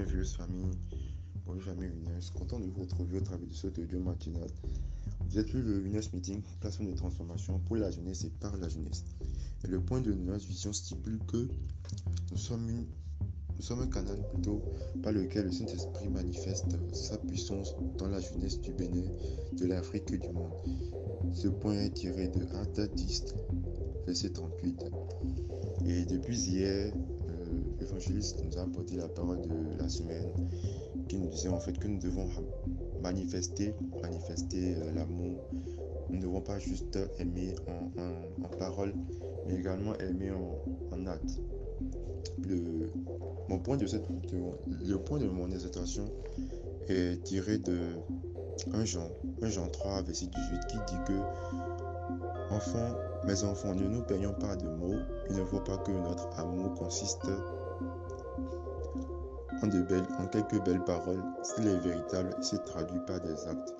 mes vieux familles, bonjour famille content de vous retrouver au travers de ce audio matinal. Vous êtes le UNES Meeting, plateforme de transformation pour la jeunesse et par la jeunesse. Le point de notre vision stipule que nous sommes, une, nous sommes un canal plutôt par lequel le Saint-Esprit manifeste sa puissance dans la jeunesse du Bénin, de l'Afrique et du monde. Ce point est tiré de Acte 10, verset 38. Et depuis hier, l'évangéliste nous a apporté la parole de la semaine qui nous disait en fait que nous devons manifester, manifester euh, l'amour. Nous ne devons pas juste aimer en, parole, mais également aimer en, acte. Le, mon point de cette, le point de mon hésitation est tiré de 1 Jean, 1 Jean 3, verset 18, qui dit que Enfants, mes enfants, ne nous payons pas de mots. Il ne faut pas que notre amour consiste en, quelques belles paroles, s'il est véritable, il se traduit par des actes.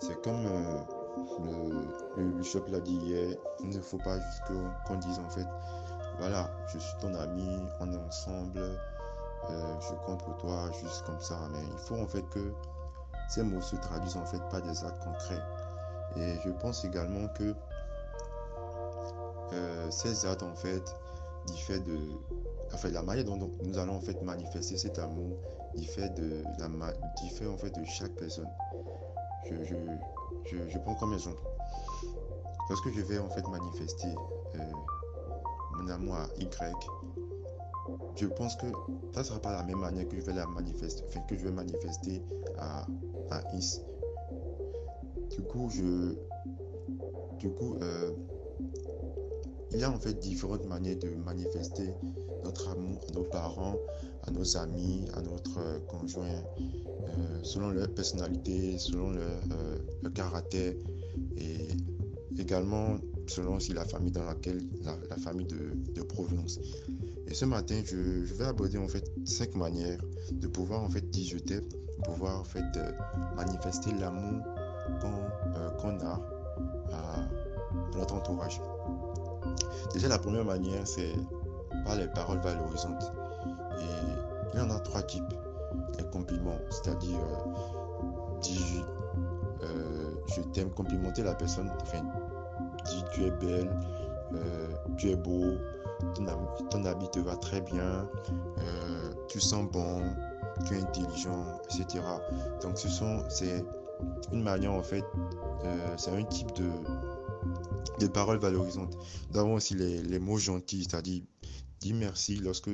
C'est comme euh, le, bishop l'a dit hier, il ne faut pas juste qu'on dise en fait, voilà, je suis ton ami, on est ensemble, euh, je compte pour toi, juste comme ça. Mais il faut en fait que ces mots se traduisent en fait par des actes concrets. Et je pense également que euh, ces actes en fait diffèrent de enfin la manière dont nous allons en fait manifester cet amour diffère de la diffère en fait de chaque personne. Je, je, je, prends comme exemple. Lorsque je vais en fait manifester euh, mon amour à Y, je pense que ça ne sera pas la même manière que je vais la manifester, que je vais manifester à, à X. Du coup, je, du coup, euh, il y a en fait différentes manières de manifester notre amour à nos parents, à nos amis, à notre euh, conjoint, euh, selon leur personnalité, selon leur, caractère et également selon aussi la famille dans laquelle, la, famille de, provenance. Et ce matin, je, vais aborder en fait cinq manières de pouvoir en fait dire pouvoir en fait manifester l'amour qu'on a à notre entourage. Déjà, la première manière, c'est par les paroles valorisantes. Et il y en a trois types. Les compliments, c'est-à-dire euh, euh, je t'aime, complimenter la personne, enfin, dire tu es belle, euh, tu es beau, ton, habit te va très bien, tu sens bon, tu es intelligent, etc. Donc ce sont, c'est une manière en fait, c'est un type de, des paroles valorisantes. Nous avons aussi les, mots gentils, c'est-à-dire dire merci lorsque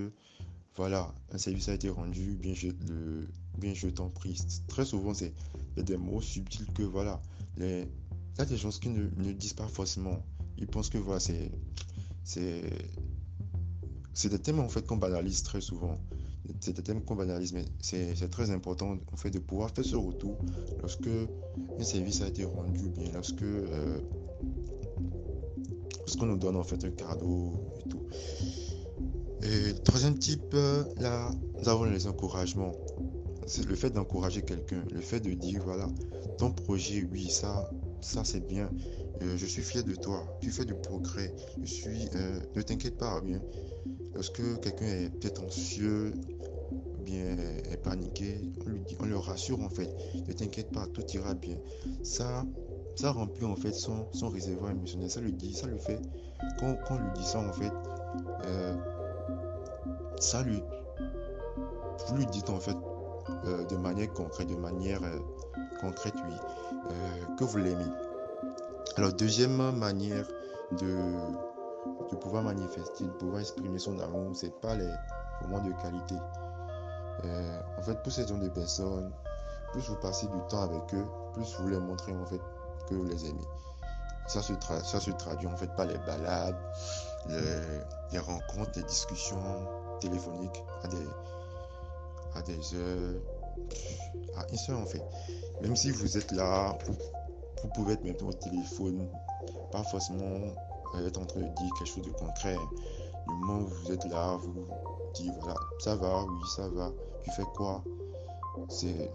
voilà, un service a été rendu, bien je, le, bien je t'en prie. Très souvent, c'est des mots subtils que voilà, les, il y a des gens qui ne, disent pas forcément. Ils pensent que voilà, c'est, c'est, c'est des thèmes en fait qu'on banalise très souvent. C'est des thèmes qu'on banalise, mais c'est, très important en fait de pouvoir faire ce retour lorsque un service a été rendu, bien lorsque euh, parce qu'on nous donne en fait un cadeau et tout. Troisième type, euh, là, nous avons les encouragements. C'est le fait d'encourager quelqu'un, le fait de dire, voilà, ton projet, oui, ça, ça c'est bien. Euh, je suis fier de toi. Tu fais du progrès. Je suis. Euh, ne t'inquiète pas, bien. Lorsque quelqu'un est peut-être anxieux, bien est paniqué, on, lui dit, on le rassure en fait. Ne t'inquiète pas, tout ira bien. Ça, ça remplit en fait son, son réservoir émotionnel. Ça lui dit, ça lui fait, quand, quand on lui dit ça en fait, euh, ça lui, vous lui dites en fait euh, de manière concrète, de manière euh, concrète, oui, que vous l'aimez. Alors, deuxième manière de, de pouvoir manifester, de pouvoir exprimer son amour, c'est pas les moments de qualité. en fait, pour ces genre de personnes, plus vous passez du temps avec eux, plus vous les montrez en fait que vous les aimez. Ça se, ça se traduit en fait par les balades, les, rencontres, les discussions téléphoniques à des, à des heures, à une seule en fait. Même si vous êtes là, vous, pouvez être même au téléphone, pas forcément être en train de dire quelque chose de concret. Du moment où vous êtes là, vous dites voilà, ça va, oui, ça va, tu fais quoi? C'est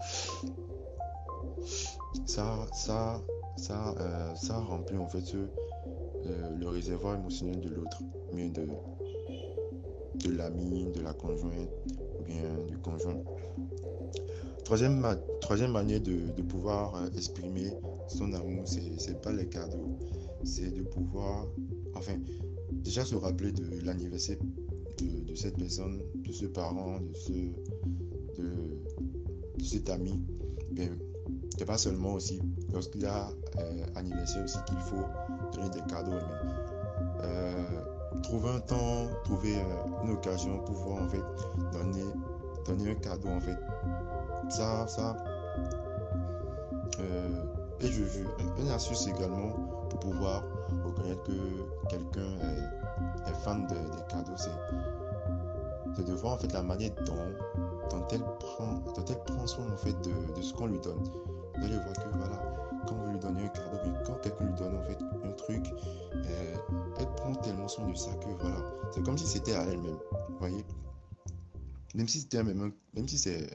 ça, ça, ça, euh, ça remplit en fait euh, le réservoir émotionnel de l'autre, mais de, de l'ami, de la conjointe, bien du conjoint. Troisième, troisième manière de, de pouvoir euh, exprimer son amour, c'est pas les cadeaux, c'est de pouvoir, enfin, déjà se rappeler de l'anniversaire de, cette personne, de ce parent, de, ce, de, cet ami. Mais c'est pas seulement aussi lorsqu'il y a euh, anniversaire aussi qu'il faut donner des cadeaux, mais euh, trouver un temps, trouver euh, une occasion pour pouvoir en fait donner, donner un cadeau en fait. Ça, ça. Et je, je, une astuce également pour pouvoir reconnaître que quelqu'un est, fan de, des cadeaux, c'est de voir en fait la manière dont, dont, elle, prend, dont elle prend soin en fait de, ce qu'on lui donne. Vous voir que voilà, quand vous lui donnez un cadeau, quand quelqu'un lui donne en fait un truc, euh, elle prend tellement soin de ça que voilà, c'est comme si c'était à elle-même. Voyez Même si c'était même, même si c'est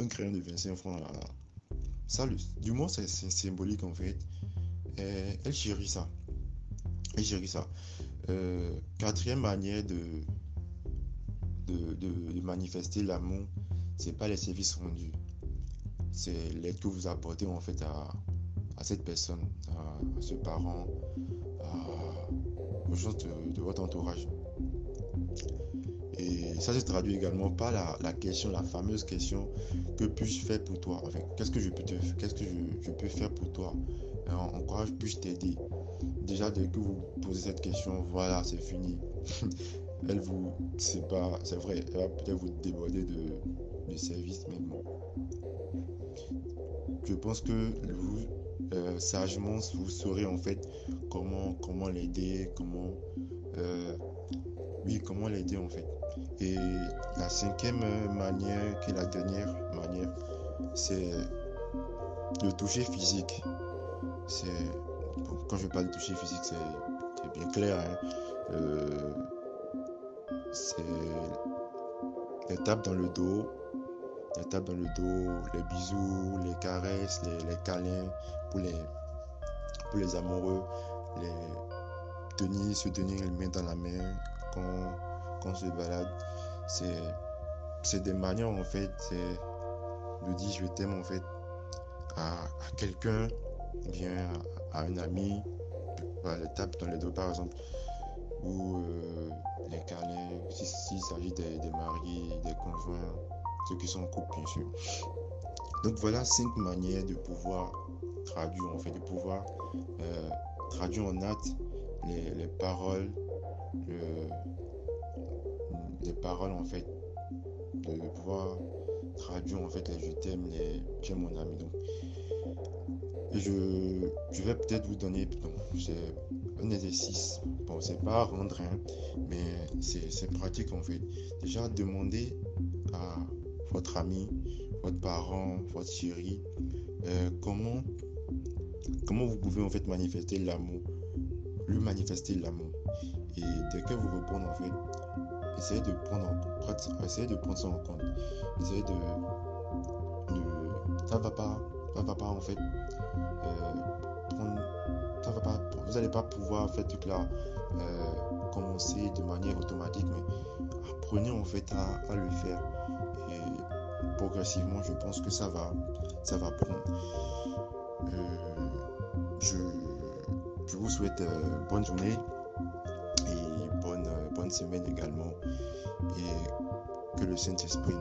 un crayon de 25 francs, ça, du moins c'est symbolique en fait. Euh, elle chérit ça. Elle chérit ça. Euh, quatrième manière de, manifester l'amour, c'est pas les services rendus. C'est l'aide que vous apportez en fait à, à cette personne, à, ce parent, aux gens de, votre entourage. Et ça se traduit également par la, question, la fameuse question que puis-je faire pour toi enfin, Qu'est-ce que je peux te, qu'est-ce que je, peux faire pour toi? En, quoi puis-je t'aider? Déjà, dès que vous posez cette question, voilà, c'est fini. elle vous, c'est pas, c'est vrai, elle va peut-être vous déborder de, de services, mais bon. Je pense que vous, euh, sagement, vous saurez en fait comment, comment l'aider, comment, euh, oui, comment l'aider en fait. Et la cinquième manière, qui est la dernière manière, c'est le toucher physique. C'est quand je parle de toucher physique, c'est bien clair. Hein. Euh, c'est les tapes dans le dos, les tapes dans le dos, les bisous, les caresses, les, les câlins pour les, pour les amoureux, les tenir, se tenir les mains dans la main quand, se balade. C'est, c'est des manières en fait de dire je t'aime en fait à, à quelqu'un, bien à, un ami, voilà, les tapes dans les dos par exemple, ou euh, les câlins, s'il s'agit des, des mariés, des conjoints ceux qui sont en couple. Donc voilà cinq manières de pouvoir traduire, en fait, de pouvoir euh, traduire en acte les, paroles, les paroles, en fait, de, pouvoir traduire, en fait, les je t'aime, les tu mon ami. Donc, je, je vais peut-être vous donner un exercice. Bon, c'est pas rendre, hein, mais c'est pratique en fait. Déjà, demander à votre ami, votre parent, votre chérie, euh, comment, comment vous pouvez en fait manifester l'amour, lui manifester l'amour. Et dès que vous répondez en fait, essayez de prendre, en, essayez de prendre ça en compte. Essayez de, ça va pas, ça va pas en fait, euh, prendre, ça va pas, vous n'allez pas pouvoir en fait là, euh, commencer de manière automatique, mais apprenez en fait à, à le faire et progressivement, je pense que ça va, ça va prendre. Euh, je, je, vous souhaite bonne journée bonne, euh, bonne semaine également. Et que le Saint-Esprit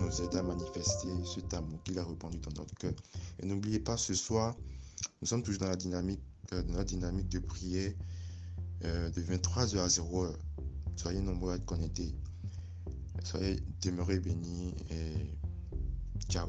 nous, aide à manifester ce amour qu'il a répandu dans notre cœur. Et n'oubliez pas, ce soir, nous sommes toujours dans la dynamique, dans la dynamique de prière de 23h à 0h. Soyez nombreux à être connectés. Soyez demeurez bénis et ciao.